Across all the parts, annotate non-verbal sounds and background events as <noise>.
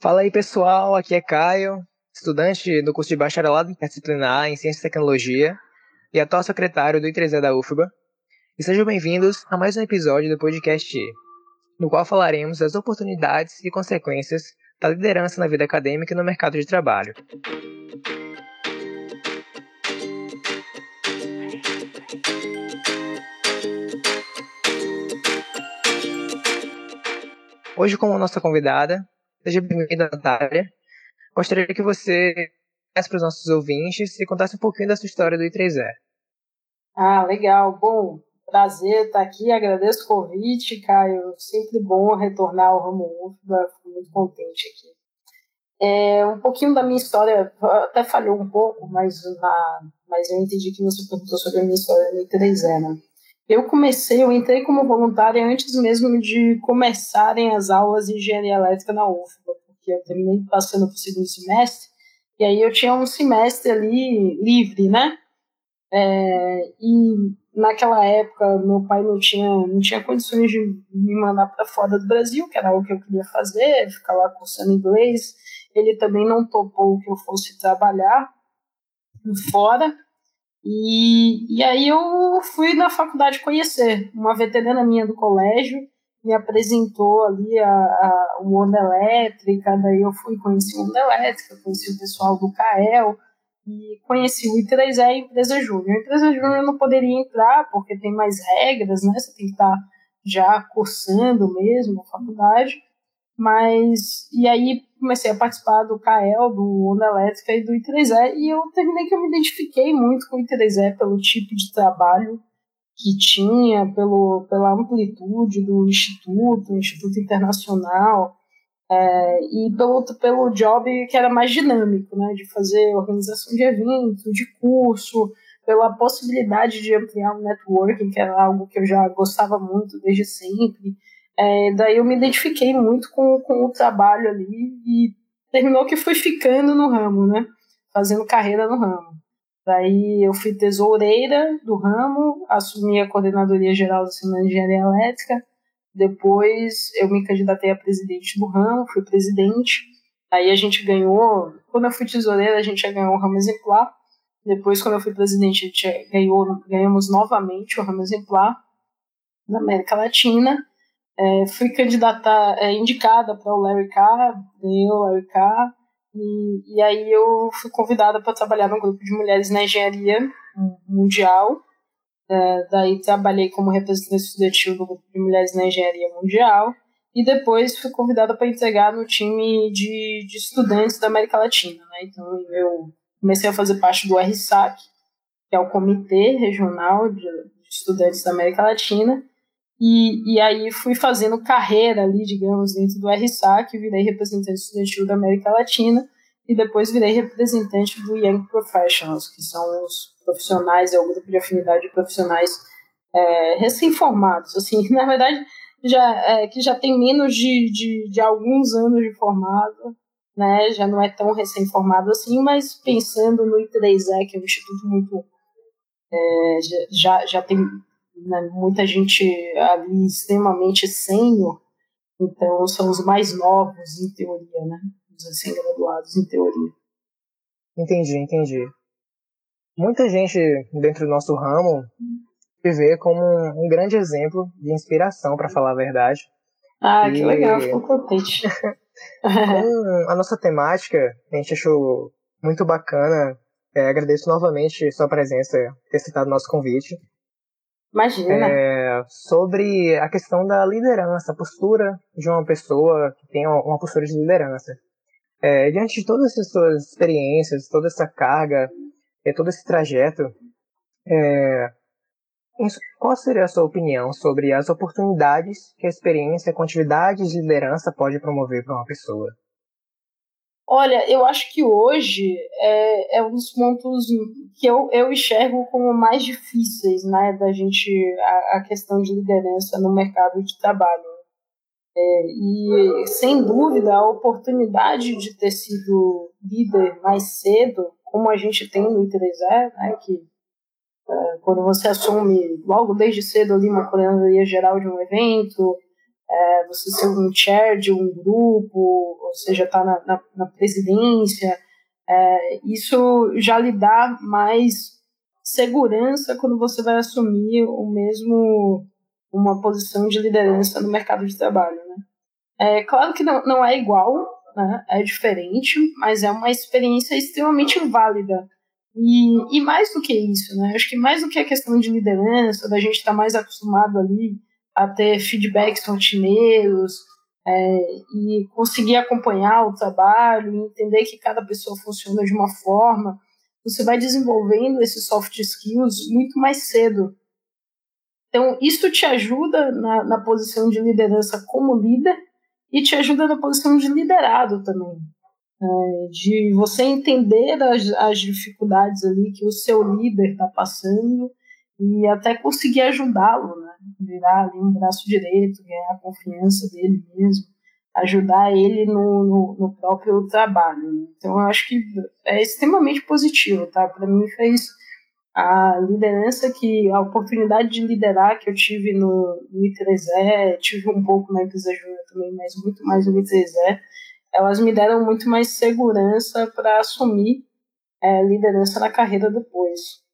Fala aí pessoal, aqui é Caio, estudante do curso de bacharelado interdisciplinar em Ciência e Tecnologia e atual secretário do I3E da UFBA. E sejam bem-vindos a mais um episódio do podcast, no qual falaremos das oportunidades e consequências da liderança na vida acadêmica e no mercado de trabalho. Hoje, como nossa convidada, Seja bem-vinda, Natália. Gostaria que você para os nossos ouvintes e contasse um pouquinho da sua história do I3E. Ah, legal. Bom, prazer estar aqui. Agradeço o convite, Caio. Sempre bom retornar ao ramo UFBA. Fico muito contente aqui. É, um pouquinho da minha história, até falhou um pouco, mas, na, mas eu entendi que você perguntou sobre a minha história no I3E, né? Eu comecei, eu entrei como voluntária antes mesmo de começarem as aulas de engenharia elétrica na UFBA, porque eu terminei passando para o segundo semestre, e aí eu tinha um semestre ali livre, né? É, e naquela época meu pai não tinha, não tinha condições de me mandar para fora do Brasil, que era o que eu queria fazer, ficar lá cursando inglês. Ele também não topou que eu fosse trabalhar fora. E, e aí eu fui na faculdade conhecer. Uma veterana minha do colégio me apresentou ali a, a, o Onda Elétrica, daí eu fui conhecer o Onda Elétrica, conheci o pessoal do CAEL, e conheci o I3E e a empresa júnior. A empresa júnior não poderia entrar, porque tem mais regras, né? Você tem que estar já cursando mesmo a faculdade. Mas, e aí comecei a participar do CAEL, do Onda Elétrica e do I3E, e eu terminei que eu me identifiquei muito com o I3E pelo tipo de trabalho que tinha, pelo, pela amplitude do Instituto, Instituto Internacional, é, e pelo, pelo job que era mais dinâmico, né, de fazer organização de eventos, de curso, pela possibilidade de ampliar o networking, que era algo que eu já gostava muito desde sempre, é, daí eu me identifiquei muito com, com o trabalho ali e terminou que fui ficando no ramo, né? Fazendo carreira no ramo. Daí eu fui tesoureira do ramo, assumi a coordenadoria geral da Semana de Engenharia Elétrica. Depois eu me candidatei a presidente do ramo, fui presidente. Aí a gente ganhou, quando eu fui tesoureira, a gente já ganhou o ramo exemplar. Depois, quando eu fui presidente, a gente ganhou, ganhamos novamente o ramo exemplar da América Latina. É, fui candidata, é, indicada para o Larry Carr, ganhei o Larry Carr, e, e aí eu fui convidada para trabalhar no grupo de mulheres na engenharia mundial. É, daí trabalhei como representante estudantil do grupo de mulheres na engenharia mundial. E depois fui convidada para integrar no time de, de estudantes da América Latina. Né? Então eu comecei a fazer parte do RSAC, que é o Comitê Regional de Estudantes da América Latina e, e aí fui fazendo carreira ali, digamos, dentro do RSAC, virei representante estudantil da América Latina e depois virei representante do Young Professionals, que são os profissionais, é o grupo de afinidade de profissionais é, recém-formados, assim, <laughs> na verdade, já, é, que já tem menos de, de, de alguns anos de formado, né, já não é tão recém-formado assim, mas pensando no I3E, que é um instituto muito, é, já, já tem né, muita gente ali extremamente sênior, então são os mais novos em teoria, né? Os recém-graduados em teoria. Entendi, entendi. Muita gente dentro do nosso ramo se vê como um grande exemplo de inspiração, para falar a verdade. Ah, e... que legal, fico contente. <laughs> a nossa temática, a gente achou muito bacana. É, agradeço novamente sua presença, ter citado nosso convite. Imagina. É, sobre a questão da liderança, a postura de uma pessoa que tem uma postura de liderança. É, diante de todas essas suas experiências, toda essa carga, e todo esse trajeto, é, qual seria a sua opinião sobre as oportunidades que a experiência com atividades de liderança pode promover para uma pessoa? Olha, eu acho que hoje é, é um dos pontos que eu, eu enxergo como mais difíceis, né, da gente, a, a questão de liderança no mercado de trabalho. É, e, sem dúvida, a oportunidade de ter sido líder mais cedo, como a gente tem no I3E, né, que é, quando você assume logo desde cedo ali uma coordenadoria geral de um evento, é, você ser um chair de um grupo, ou seja, estar tá na, na, na, presidência, é, isso já lhe dá mais segurança quando você vai assumir o mesmo uma posição de liderança no mercado de trabalho, né? É claro que não, não é igual, né? É diferente, mas é uma experiência extremamente válida. E, e mais do que isso, né? Acho que mais do que a questão de liderança, da gente estar tá mais acostumado ali a ter feedbacks rotineiros é, e conseguir acompanhar o trabalho, entender que cada pessoa funciona de uma forma, você vai desenvolvendo esses soft skills muito mais cedo. Então, isso te ajuda na, na posição de liderança como líder e te ajuda na posição de liderado também. É, de você entender as, as dificuldades ali que o seu líder está passando e até conseguir ajudá-lo, né? Virar ali um braço direito, ganhar a confiança dele mesmo, ajudar ele no, no, no próprio trabalho. Então, eu acho que é extremamente positivo, tá? Para mim, fez a liderança que a oportunidade de liderar que eu tive no, no I3E, tive um pouco na empresa júnior também, mas muito mais no I3E, elas me deram muito mais segurança para assumir é, liderança na carreira depois.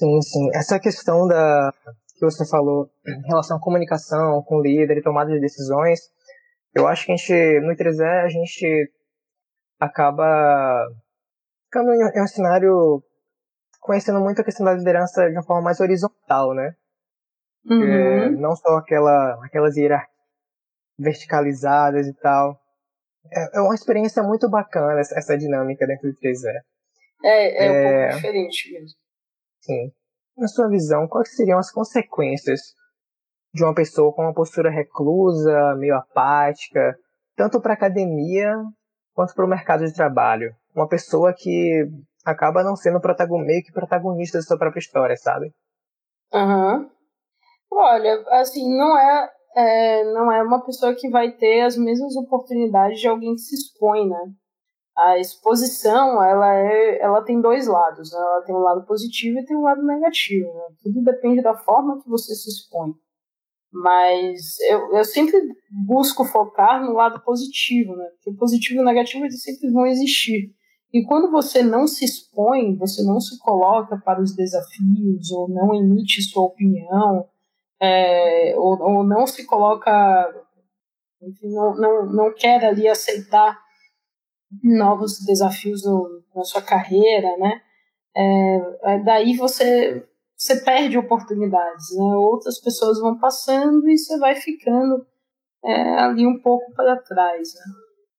Sim, sim. Essa questão da que você falou em relação à comunicação com o líder e tomada de decisões, eu acho que a gente, no I3E, a gente acaba ficando em um cenário conhecendo muito a questão da liderança de uma forma mais horizontal, né? Uhum. É, não só aquela, aquelas hierarquias verticalizadas e tal. É, é uma experiência muito bacana essa, essa dinâmica dentro do 3E. É, é, é um pouco diferente mesmo. Sim. Na sua visão, quais seriam as consequências de uma pessoa com uma postura reclusa, meio apática, tanto para a academia quanto para o mercado de trabalho? Uma pessoa que acaba não sendo meio que protagonista da sua própria história, sabe? Aham. Uhum. Olha, assim, não é, é, não é uma pessoa que vai ter as mesmas oportunidades de alguém que se expõe, né? A exposição, ela, é, ela tem dois lados, né? Ela tem um lado positivo e tem um lado negativo, né? Tudo depende da forma que você se expõe. Mas eu, eu sempre busco focar no lado positivo, né? Porque positivo e negativo eles sempre vão existir. E quando você não se expõe, você não se coloca para os desafios, ou não emite sua opinião, é, ou, ou, não se coloca, enfim, não, não, não quer ali aceitar novos desafios no, na sua carreira, né? É, daí você, você perde oportunidades, né? Outras pessoas vão passando e você vai ficando é, ali um pouco para trás, né?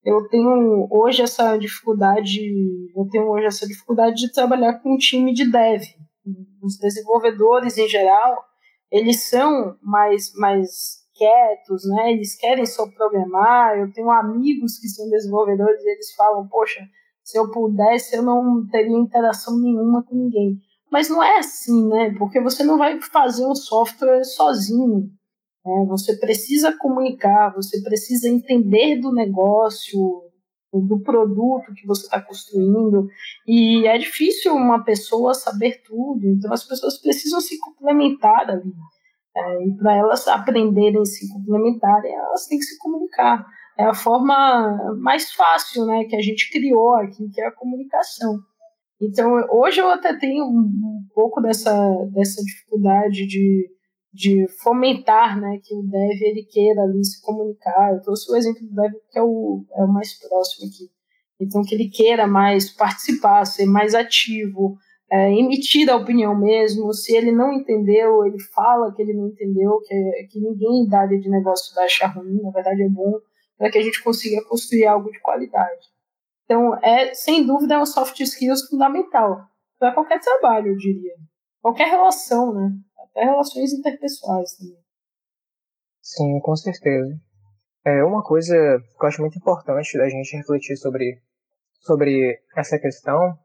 eu tenho hoje essa dificuldade, eu tenho hoje essa dificuldade de trabalhar com um time de dev. Os desenvolvedores em geral, eles são mais mais quietos, né? Eles querem só programar. Eu tenho amigos que são desenvolvedores e eles falam, poxa, se eu pudesse, eu não teria interação nenhuma com ninguém. Mas não é assim, né? Porque você não vai fazer um software sozinho. É, você precisa comunicar, você precisa entender do negócio, do produto que você está construindo. E é difícil uma pessoa saber tudo, então as pessoas precisam se complementar ali. É, e para elas aprenderem se complementarem, elas têm que se comunicar. É a forma mais fácil né, que a gente criou aqui, que é a comunicação. Então, hoje eu até tenho um, um pouco dessa, dessa dificuldade de de fomentar né, que o dev ele queira ali se comunicar. Eu trouxe o exemplo do dev que é o, é o mais próximo aqui. Então, que ele queira mais participar, ser mais ativo, é, emitir a opinião mesmo. Se ele não entendeu, ele fala que ele não entendeu, que, que ninguém da área de negócio vai achar ruim, na verdade é bom, para que a gente consiga construir algo de qualidade. Então, é sem dúvida é um soft skills fundamental para qualquer trabalho, eu diria. Qualquer relação, né? até relações interpessoais também. Sim, com certeza. É uma coisa que eu acho muito importante da gente refletir sobre, sobre essa questão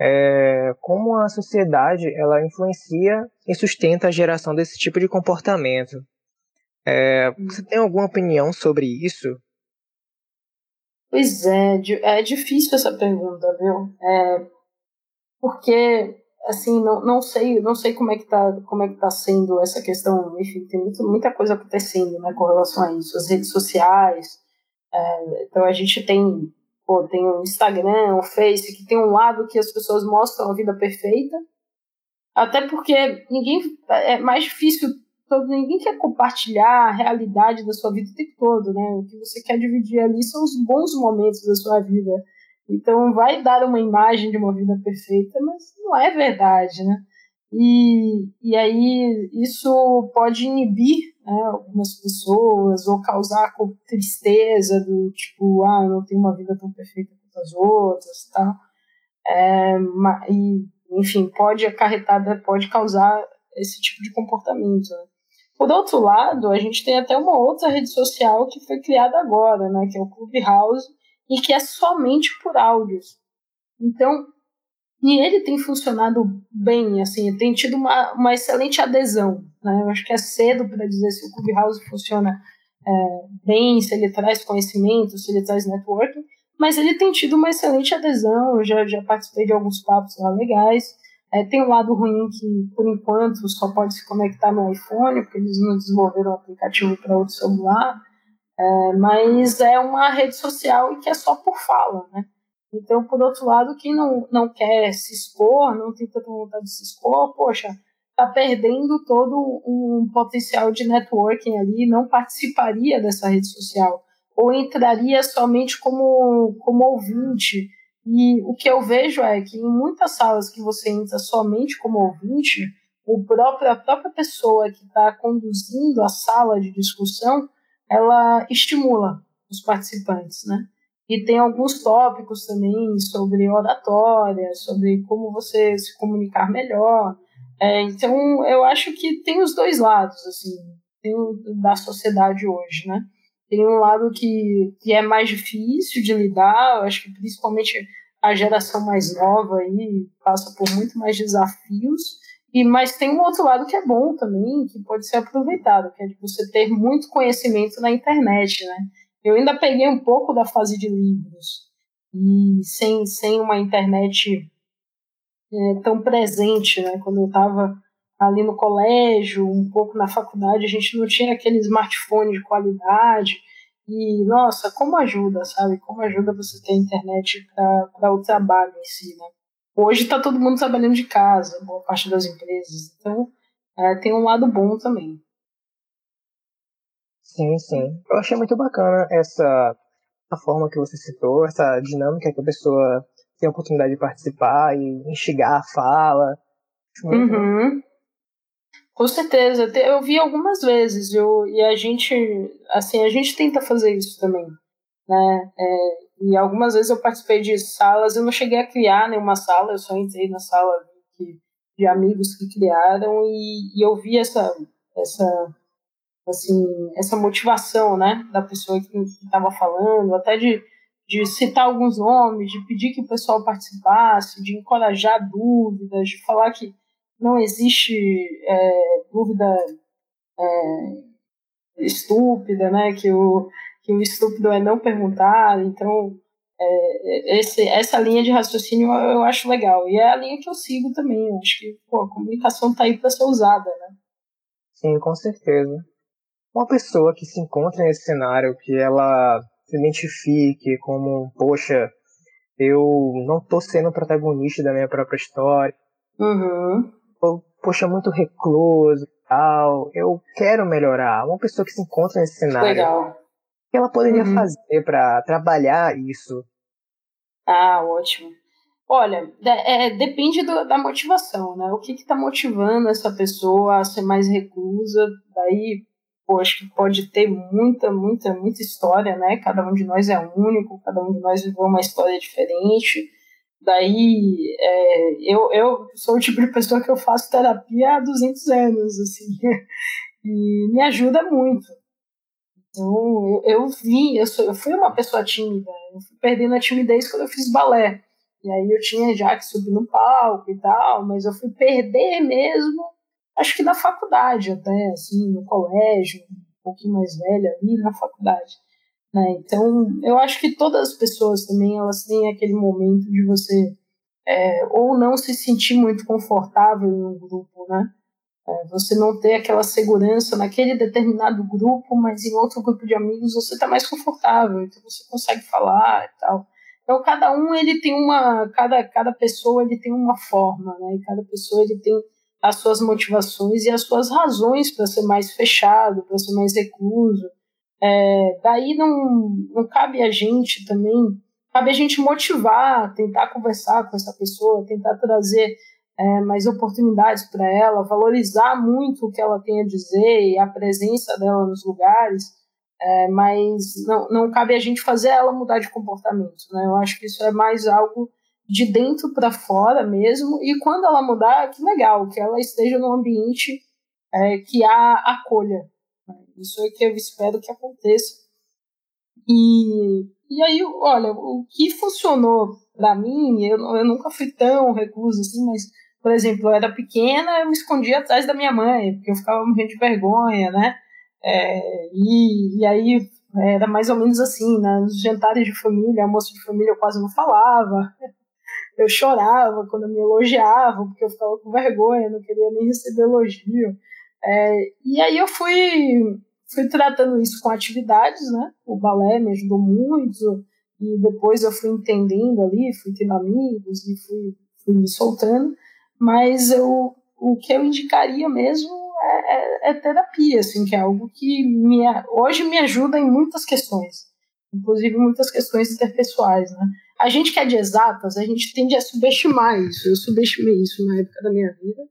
é como a sociedade ela influencia e sustenta a geração desse tipo de comportamento. É, você tem alguma opinião sobre isso? Pois é, é difícil essa pergunta, viu? É, porque assim, não, não sei, não sei como é que tá, como é que tá sendo essa questão, enfim, tem muito, muita coisa acontecendo, né, com relação a isso, as redes sociais, é, então a gente tem, pô, tem o Instagram, o Face, que tem um lado que as pessoas mostram a vida perfeita, até porque ninguém, é mais difícil, todo, ninguém quer compartilhar a realidade da sua vida o tempo todo, né, o que você quer dividir ali são os bons momentos da sua vida, então vai dar uma imagem de uma vida perfeita, mas não é verdade, né? E, e aí isso pode inibir né, algumas pessoas ou causar tristeza do tipo, ah, eu não tenho uma vida tão perfeita quanto as outras e tal. É, e, enfim, pode acarretar, pode causar esse tipo de comportamento. Né? Por outro lado, a gente tem até uma outra rede social que foi criada agora, né, que é o Clubhouse, e que é somente por áudios. Então, e ele tem funcionado bem, assim, tem tido uma, uma excelente adesão. Né? Eu acho que é cedo para dizer se o Clubhouse funciona é, bem, se ele traz conhecimento, se ele traz networking, mas ele tem tido uma excelente adesão. Eu já, já participei de alguns papos lá legais. É, tem um lado ruim que, por enquanto, só pode se conectar no iPhone, porque eles não desenvolveram o aplicativo para outro celular. É, mas é uma rede social e que é só por fala, né? Então, por outro lado, quem não, não quer se expor, não tem tanta vontade de se expor, poxa, está perdendo todo um potencial de networking ali, não participaria dessa rede social, ou entraria somente como, como ouvinte. E o que eu vejo é que em muitas salas que você entra somente como ouvinte, o próprio, a própria pessoa que está conduzindo a sala de discussão ela estimula os participantes, né? E tem alguns tópicos também sobre oratória, sobre como você se comunicar melhor. É, então, eu acho que tem os dois lados, assim, tem o da sociedade hoje, né? Tem um lado que, que é mais difícil de lidar, eu acho que principalmente a geração mais nova aí passa por muito mais desafios, e, mas tem um outro lado que é bom também, que pode ser aproveitado, que é de você ter muito conhecimento na internet, né? Eu ainda peguei um pouco da fase de livros, e sem, sem uma internet é, tão presente, né? Quando eu estava ali no colégio, um pouco na faculdade, a gente não tinha aquele smartphone de qualidade, e, nossa, como ajuda, sabe? Como ajuda você ter internet para o trabalho em si, né? Hoje está todo mundo trabalhando de casa, boa parte das empresas. Então, é, tem um lado bom também. Sim, sim. Eu achei muito bacana essa a forma que você citou, essa dinâmica que a pessoa tem a oportunidade de participar e instigar a fala. Uhum. Com certeza. Eu vi algumas vezes eu, e a gente, assim, a gente tenta fazer isso também. Né? É, e algumas vezes eu participei de salas, eu não cheguei a criar nenhuma sala, eu só entrei na sala de, de amigos que criaram e, e eu vi essa, essa, assim, essa motivação, né, da pessoa que estava falando, até de, de citar alguns nomes, de pedir que o pessoal participasse, de encorajar dúvidas, de falar que não existe é, dúvida é, estúpida, né, que o que o estúpido é não perguntar. Então, é, esse, essa linha de raciocínio eu, eu, acho legal. E é a linha que eu sigo também. Eu acho que pô, a comunicação está aí para ser usada, né? Sim, com certeza. Uma pessoa que se encontra nesse cenário, que ela se identifique como, poxa, eu não estou sendo protagonista da minha própria história. Uhum. Poxa, muito recluso e tal. Eu quero melhorar. Uma pessoa que se encontra nesse cenário. Legal que ela poderia uhum. fazer para trabalhar isso? Ah, ótimo. Olha, é, depende do, da motivação, né? O que está motivando essa pessoa a ser mais reclusa? Daí, pô, acho que pode ter muita, muita, muita história, né? Cada um de nós é único, cada um de nós viveu uma história diferente. Daí, é, eu, eu sou o tipo de pessoa que eu faço terapia há 200 anos, assim, <laughs> e me ajuda muito. Então, eu, eu eu, sou, eu fui uma pessoa tímida, eu fui perdendo a timidez quando eu fiz balé. E aí eu tinha já que subir no palco e tal, mas eu fui perder mesmo, acho que na faculdade até, assim, no colégio, um pouquinho mais velha ali na faculdade. Né? Então, eu acho que todas as pessoas também, elas têm aquele momento de você é, ou não se sentir muito confortável em um grupo, né? É, você não ter aquela segurança naquele determinado grupo, mas em outro grupo de amigos você está mais confortável, então você consegue falar e tal. Então cada um ele tem uma, cada, cada pessoa ele tem uma forma, né? E cada pessoa ele tem as suas motivações e as suas razões para ser mais fechado, para ser mais recluso. É, daí não, não cabe a gente também, cabe a gente motivar, tentar conversar com essa pessoa, tentar trazer é, mais oportunidades para ela, valorizar muito o que ela tem a dizer e a presença dela nos lugares, é, mas não, não cabe a gente fazer ela mudar de comportamento. Né? Eu acho que isso é mais algo de dentro para fora mesmo, e quando ela mudar, que legal, que ela esteja num ambiente é, que a acolha. Isso é que eu espero que aconteça. E, e aí, olha, o que funcionou para mim, eu, eu nunca fui tão recluso assim, mas por exemplo, eu era pequena, eu me escondia atrás da minha mãe, porque eu ficava morrendo de vergonha, né? É, e, e aí era mais ou menos assim, né? nos jantares de família, almoço de família eu quase não falava, eu chorava quando me elogiavam, porque eu ficava com vergonha, não queria nem receber elogio. É, e aí eu fui, fui tratando isso com atividades, né? O balé me ajudou muito, e depois eu fui entendendo ali, fui tendo amigos e fui, fui me soltando mas eu, o que eu indicaria mesmo é, é, é terapia, assim, que é algo que me, hoje me ajuda em muitas questões, inclusive muitas questões interpessoais, né? A gente que é de exatas, a gente tende a subestimar isso. Eu subestimei isso na época da minha vida,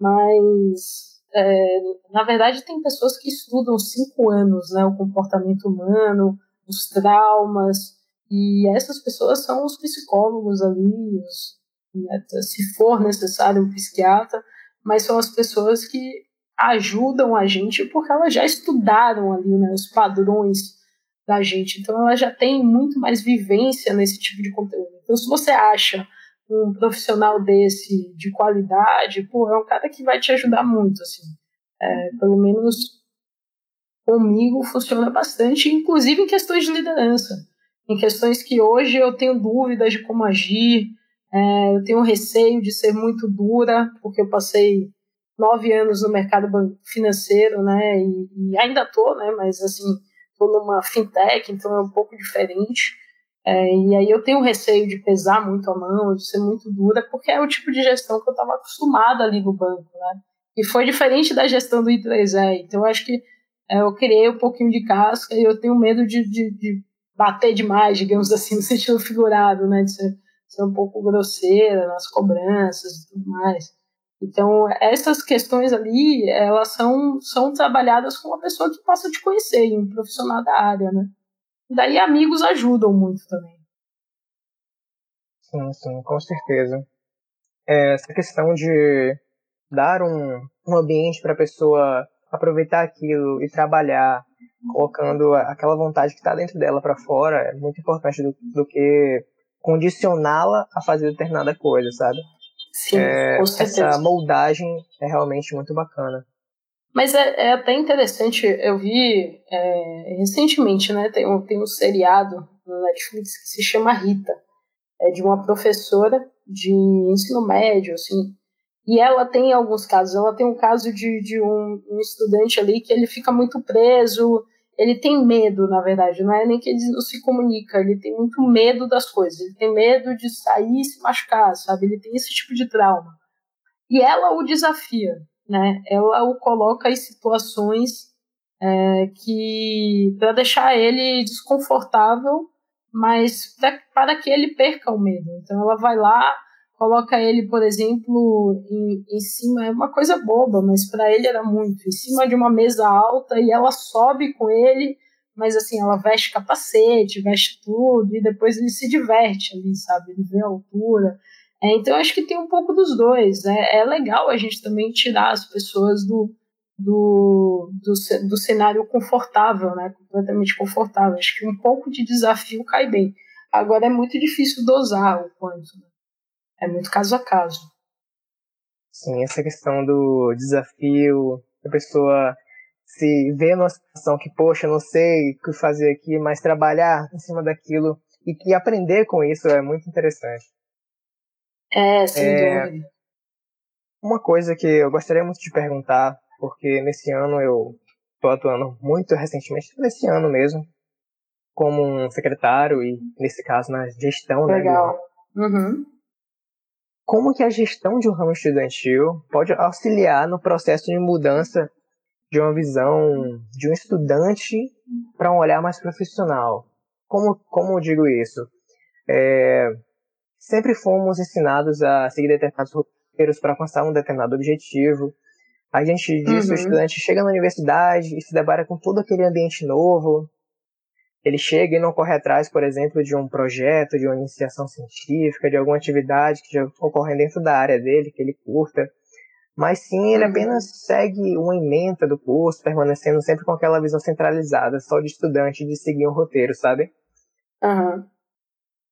mas é, na verdade tem pessoas que estudam cinco anos, né, o comportamento humano, os traumas, e essas pessoas são os psicólogos ali, os, né, se for necessário um psiquiatra, mas são as pessoas que ajudam a gente porque elas já estudaram ali né, os padrões da gente, então elas já têm muito mais vivência nesse tipo de conteúdo. Então, se você acha um profissional desse de qualidade, pô, é um cara que vai te ajudar muito, assim. É, pelo menos comigo funciona bastante, inclusive em questões de liderança, em questões que hoje eu tenho dúvidas de como agir, é, eu tenho receio de ser muito dura, porque eu passei nove anos no mercado financeiro, né? E, e ainda tô, né? Mas assim, tô numa fintech, então é um pouco diferente. É, e aí eu tenho receio de pesar muito a mão, de ser muito dura, porque é o tipo de gestão que eu estava acostumada ali no banco, né? E foi diferente da gestão do I3E. Então eu acho que é, eu criei um pouquinho de casca e eu tenho medo de, de, de bater demais, digamos assim, <laughs> no sentido figurado, né? De ser ser um pouco grosseira nas cobranças e tudo mais. Então, essas questões ali, elas são, são trabalhadas com uma pessoa que possa te conhecer, um profissional da área, né? Daí amigos ajudam muito também. Sim, sim, com certeza. É, essa questão de dar um, um ambiente para a pessoa aproveitar aquilo e trabalhar, colocando aquela vontade que está dentro dela para fora, é muito importante do, do que condicioná-la a fazer determinada coisa, sabe? Sim, é, Essa moldagem é realmente muito bacana. Mas é, é até interessante, eu vi é, recentemente, né? Tem um, tem um seriado no Netflix que se chama Rita. É de uma professora de ensino médio, assim. E ela tem alguns casos. Ela tem um caso de, de um, um estudante ali que ele fica muito preso ele tem medo, na verdade, não é nem que ele não se comunica, ele tem muito medo das coisas, ele tem medo de sair e se machucar, sabe? Ele tem esse tipo de trauma. E ela o desafia, né? Ela o coloca em situações é, que para deixar ele desconfortável, mas pra, para que ele perca o medo. Então ela vai lá coloca ele, por exemplo, em, em cima, é uma coisa boba, mas para ele era muito, em cima de uma mesa alta e ela sobe com ele, mas assim, ela veste capacete, veste tudo e depois ele se diverte ali, sabe? Ele vê a altura. É, então acho que tem um pouco dos dois. Né? É legal a gente também tirar as pessoas do, do, do, do cenário confortável, né? completamente confortável. Acho que um pouco de desafio cai bem. Agora é muito difícil dosar o quanto. Né? É muito caso a caso. Sim, essa questão do desafio, a pessoa se vê numa situação que, poxa, não sei o que fazer aqui, mas trabalhar em cima daquilo e que aprender com isso é muito interessante. É, sem é, dúvida. Uma coisa que eu gostaria muito de perguntar, porque nesse ano eu estou atuando muito recentemente, nesse ano mesmo, como um secretário e, nesse caso, na gestão. Né, Legal. Né, uhum. Como que a gestão de um ramo estudantil pode auxiliar no processo de mudança de uma visão de um estudante para um olhar mais profissional? Como, como eu digo isso? É, sempre fomos ensinados a seguir determinados roteiros para alcançar um determinado objetivo. A gente diz uhum. o estudante chega na universidade e se depara com todo aquele ambiente novo. Ele chega e não corre atrás, por exemplo, de um projeto, de uma iniciação científica, de alguma atividade que já ocorre dentro da área dele, que ele curta. Mas sim, ele uhum. apenas segue uma emenda do curso, permanecendo sempre com aquela visão centralizada, só de estudante, de seguir um roteiro, sabe? Uhum.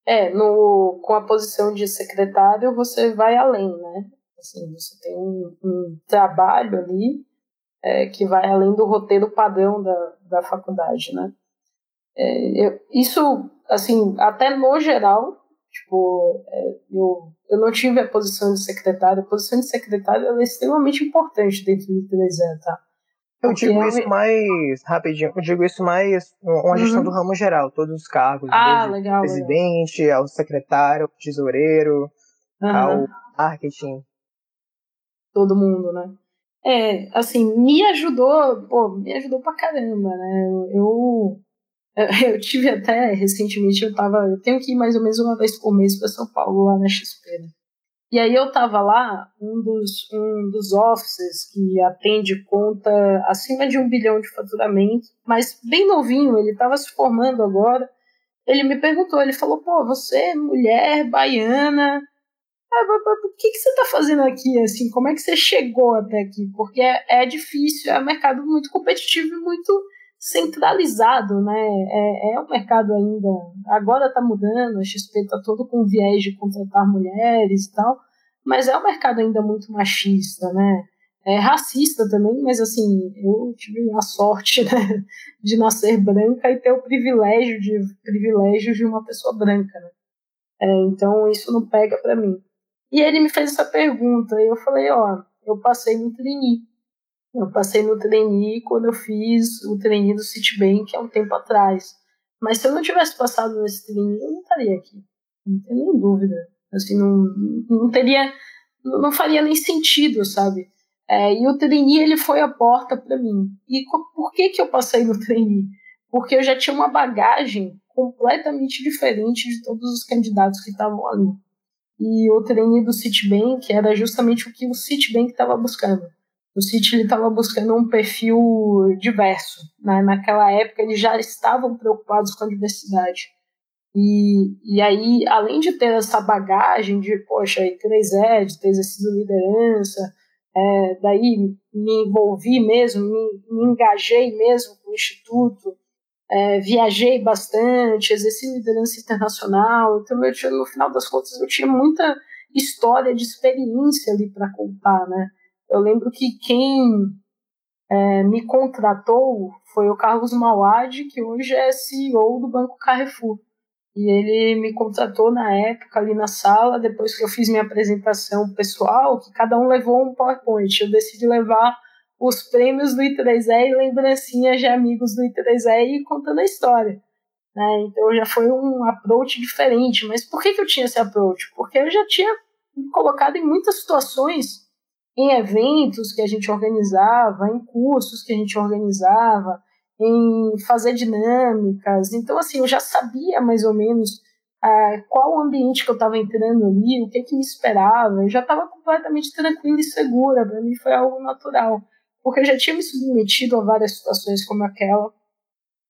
É, no, com a posição de secretário, você vai além, né? Assim, você tem um, um trabalho ali é, que vai além do roteiro padrão da, da faculdade, né? É, eu, isso, assim, até no geral, tipo, é, eu, eu não tive a posição de secretário. A posição de secretário é extremamente importante dentro do 3 tá? Eu digo isso mais rapidinho, eu digo isso mais uma gestão uhum. do ramo geral, todos os cargos, ah, legal, presidente, legal. ao secretário, ao tesoureiro, uhum. ao marketing. Todo mundo, né? É, assim, me ajudou, pô, me ajudou pra caramba, né? Eu, <laughs> eu, tive até, recentemente, eu tava, eu tenho que ir mais ou menos uma vez por mês pra São Paulo, lá na XP, né? E aí eu tava lá, um dos, um dos offices que atende conta acima de um bilhão de faturamento, mas bem novinho, ele estava se formando agora. Ele me perguntou, ele falou, pô, você é mulher, baiana, o que, que você está fazendo aqui, assim, como é que você chegou até aqui? Porque é, é difícil, é um mercado muito competitivo e muito centralizado, né? É, é um mercado ainda. Agora está mudando, a XP está todo com viés de contratar mulheres e tal, mas é um mercado ainda muito machista, né? É racista também, mas assim, eu tive a sorte <laughs> né, de nascer branca e ter o privilégio de privilégio de uma pessoa branca, né? É, então isso não pega para mim. E ele me fez essa pergunta e eu falei, ó, eu passei no trainee eu passei no trainee quando eu fiz o trainee do Citibank há um tempo atrás. Mas se eu não tivesse passado nesse trainee, eu não estaria aqui. Não tenho nem dúvida. Assim, não, não teria, não faria nem sentido, sabe? É, e o trainee, ele foi a porta para mim. E por que que eu passei no trainee? Porque eu já tinha uma bagagem completamente diferente de todos os candidatos que estavam ali. E o trainee do Citibank era justamente o que o Citibank estava buscando o City estava buscando um perfil diverso. Né? Naquela época, eles já estavam preocupados com a diversidade. E, e aí, além de ter essa bagagem de, poxa, I3E, de ter exercido liderança, é, daí me envolvi mesmo, me, me, engajei mesmo com o Instituto, é, viajei bastante, exerci liderança internacional, então eu tinha, no final das contas eu tinha muita história de experiência ali para contar, né? Eu lembro que quem é, me contratou foi o Carlos Mauad, que hoje é CEO do Banco Carrefour. E ele me contratou na época ali na sala, depois que eu fiz minha apresentação pessoal, que cada um levou um PowerPoint. Eu decidi levar os prêmios do I3E e lembrancinhas de amigos do I3E e contando a história. Né? Então já foi um approach diferente. Mas por que, que eu tinha esse approach? Porque eu já tinha me colocado em muitas situações em eventos que a gente organizava, em cursos que a gente organizava, em fazer dinâmicas. Então, assim, eu já sabia mais ou menos ah, qual o ambiente que eu estava entrando ali, o que, que me esperava. Eu já estava completamente tranquila e segura. Para mim foi algo natural, porque eu já tinha me submetido a várias situações como aquela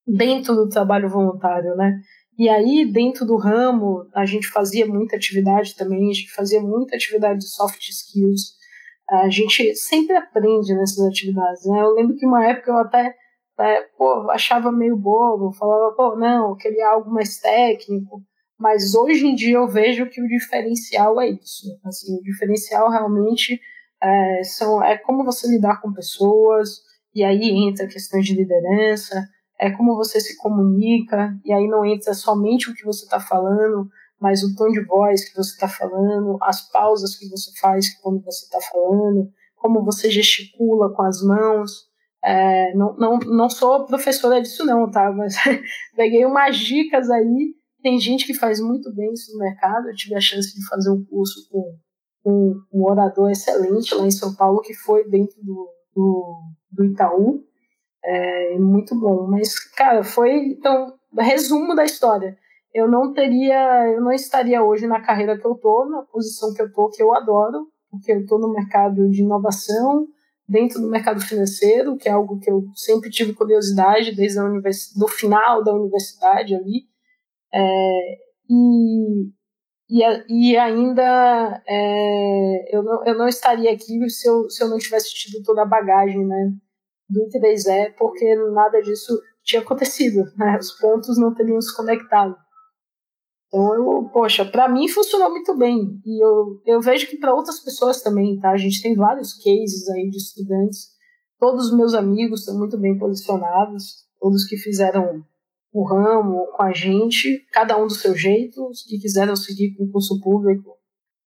dentro do trabalho voluntário, né? E aí, dentro do ramo, a gente fazia muita atividade também, a gente fazia muita atividade de soft skills, a gente sempre aprende nessas atividades, né? Eu lembro que uma época eu até é, pô, achava meio bobo, falava, pô, não, queria algo mais técnico, mas hoje em dia eu vejo que o diferencial é isso, assim, o diferencial realmente é, são, é como você lidar com pessoas, e aí entra questões de liderança, é como você se comunica, e aí não entra somente o que você está falando, mas o tom de voz que você está falando, as pausas que você faz quando você está falando, como você gesticula com as mãos. É, não, não, não sou professora disso não, tá? <laughs> Mas peguei umas dicas aí. Tem gente que faz muito bem isso no mercado. Eu tive a chance de fazer um curso com, um orador excelente lá em São Paulo, que foi dentro do, do, do Itaú. É, muito bom. Mas, cara, foi, então, resumo da história eu não teria, eu não estaria hoje na carreira que eu tô, na posição que eu tô, que eu adoro, porque eu tô no mercado de inovação, dentro do mercado financeiro, que é algo que eu sempre tive curiosidade desde a univers... do final da universidade ali, é, e, e, e ainda é, eu, não, eu não estaria aqui se eu, se eu não tivesse tido toda a bagagem né, do I3E, porque nada disso tinha acontecido, né, os pontos não teriam se conectado. Então, eu, poxa, para mim funcionou muito bem. E eu, eu vejo que para outras pessoas também, tá? A gente tem vários cases aí de estudantes. Todos os meus amigos estão muito bem posicionados, todos que fizeram o ramo com a gente, cada um do seu jeito, os que quiseram seguir concurso público,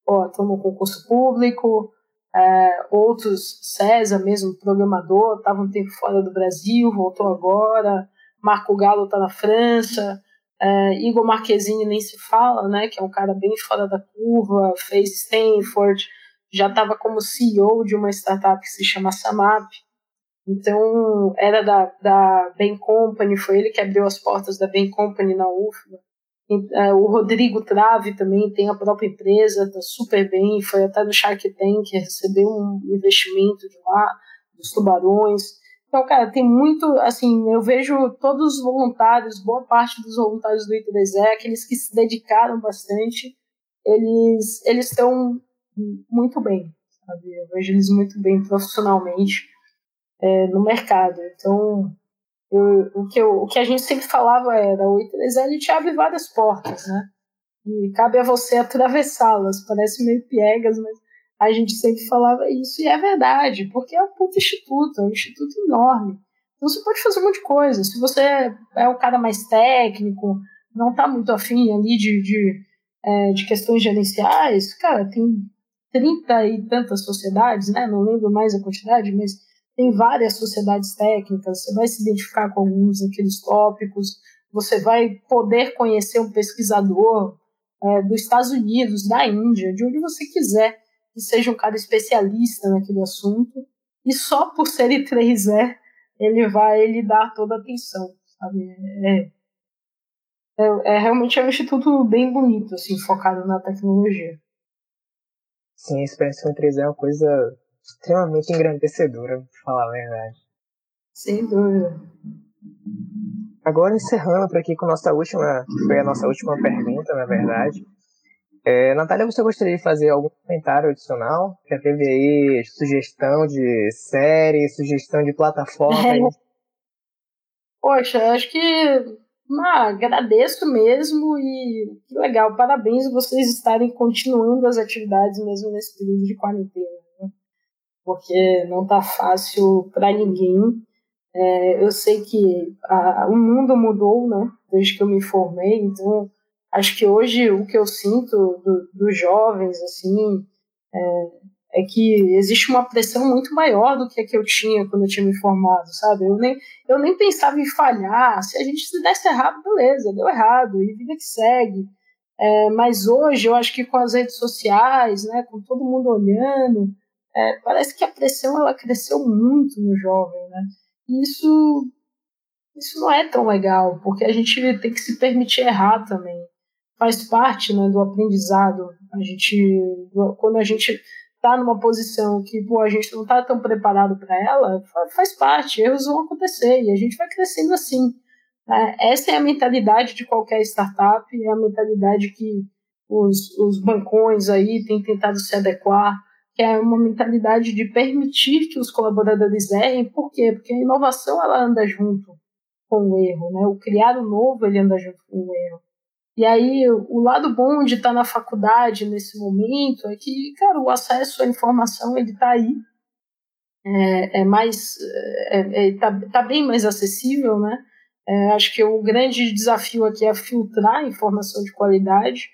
ó, estão no concurso público, é, outros, César mesmo, programador, estava um tempo fora do Brasil, voltou agora, Marco Galo está na França, Uh, Igor Marquezine nem se fala, né, que é um cara bem fora da curva, fez Stanford, já estava como CEO de uma startup que se chama Samap. Então, era da, da Bain Company, foi ele que abriu as portas da Bain Company na UFBA. Uh, o Rodrigo Trave também tem a própria empresa, está super bem, foi até no Shark Tank, recebeu um investimento de lá, dos tubarões. Então, cara, tem muito, assim, eu vejo todos os voluntários, boa parte dos voluntários do I3E, aqueles que se dedicaram bastante, eles eles estão muito bem, sabe? Eu vejo eles muito bem profissionalmente é, no mercado. Então, eu, o, que eu, o que a gente sempre falava era, o I3E ele te abre várias portas, né? E cabe a você atravessá-las. Parece meio piegas, mas a gente sempre falava isso, e é verdade, porque é um puto instituto, é um instituto enorme. Então você pode fazer um monte de coisa. Se você é o cara mais técnico, não está muito afim ali de, de, é, de questões gerenciais, cara, tem 30 e tantas sociedades, né? Não lembro mais a quantidade, mas tem várias sociedades técnicas, você vai se identificar com alguns daqueles tópicos, você vai poder conhecer um pesquisador é, dos Estados Unidos, da Índia, de onde você quiser que seja um cara especialista naquele assunto, e só por ser I3E ele vai lhe dar toda a atenção, sabe? É, é, é, realmente é um instituto bem bonito, assim, focado na tecnologia. Sim, a experiência com I3E é uma coisa extremamente engrandecedora, pra falar a verdade. Sem dúvida. Agora encerrando por aqui com nossa última, foi a nossa última pergunta, na verdade. É, Natália, você gostaria de fazer algum comentário adicional? Já teve aí sugestão de série, sugestão de plataforma? É. Poxa, acho que ah, agradeço mesmo e que legal, parabéns vocês estarem continuando as atividades mesmo nesse período de quarentena, né? porque não tá fácil para ninguém. É, eu sei que a, o mundo mudou, né, desde que eu me formei, então acho que hoje o que eu sinto do, dos jovens assim é, é, que existe uma pressão muito maior do que a que eu tinha quando eu tinha me formado, sabe? Eu nem, eu nem pensava em falhar. Se a gente se desse errado, beleza, deu errado, e vida que segue. É, mas hoje eu acho que com as redes sociais, né, com todo mundo olhando, é, parece que a pressão ela cresceu muito no jovem, né? E isso isso não é tão legal, porque a gente tem que se permitir errar também faz parte né, do aprendizado. A gente, quando a gente está numa posição que pô, a gente não está tão preparado para ela, faz parte, erros vão acontecer e a gente vai crescendo assim. Né? Essa é a mentalidade de qualquer startup, é a mentalidade que os, os bancões aí têm tentado se adequar, que é uma mentalidade de permitir que os colaboradores errem. Por quê? Porque a inovação ela anda junto com o erro, né? O criar o novo ele anda junto com o erro. E aí, o lado bom de estar na faculdade nesse momento é que, cara, o acesso à informação ele está aí, é, é mais, é, é, tá, tá bem mais acessível, né? É, acho que o grande desafio aqui é filtrar informação de qualidade.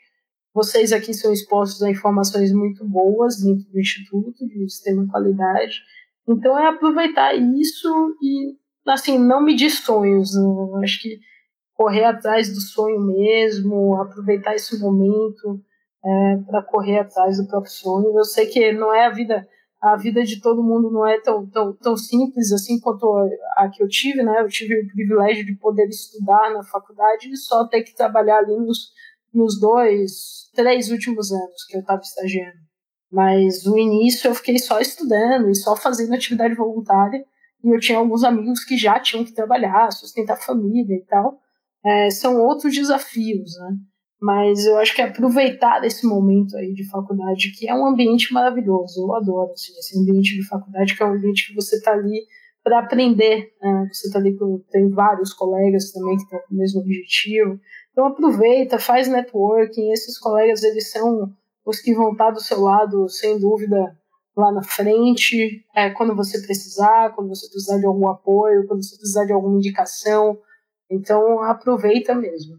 vocês aqui são expostos a informações muito boas dentro do Instituto de Sistema de Qualidade. Então é aproveitar isso e, assim, não medir sonhos. Né? Acho que correr atrás do sonho mesmo, aproveitar esse momento é, para correr atrás do próprio sonho. Eu sei que não é a vida a vida de todo mundo não é tão, tão, tão simples assim quanto a que eu tive, né? Eu tive o privilégio de poder estudar na faculdade e só ter que trabalhar ali nos, nos dois, três últimos anos que eu estava estagiando. Mas o início eu fiquei só estudando e só fazendo atividade voluntária e eu tinha alguns amigos que já tinham que trabalhar, sustentar a família e tal. É, são outros desafios, né? Mas eu acho que aproveitar esse momento aí de faculdade, que é um ambiente maravilhoso, eu adoro assim, esse ambiente de faculdade, que é um ambiente que você está ali para aprender, né? você está ali com tem vários colegas também que estão com o mesmo objetivo. Então aproveita, faz networking, esses colegas eles são os que vão estar do seu lado, sem dúvida, lá na frente, é, quando você precisar, quando você precisar de algum apoio, quando você precisar de alguma indicação. Então aproveita mesmo.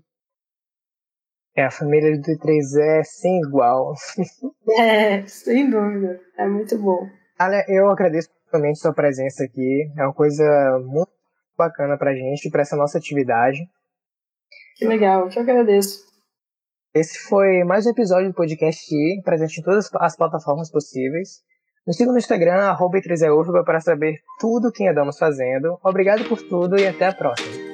É, a família do D3 é sem igual. <laughs> É, sem dúvida. É muito bom. Olha, eu agradeço realmente sua presença aqui. É uma coisa muito bacana pra gente, pra essa nossa atividade. Que legal, eu te agradeço. Esse foi mais um episódio do podcast presente em todas as plataformas possíveis. Nos siga no Instagram, arroba 3 para saber tudo que andamos fazendo. Obrigado por tudo e até a próxima.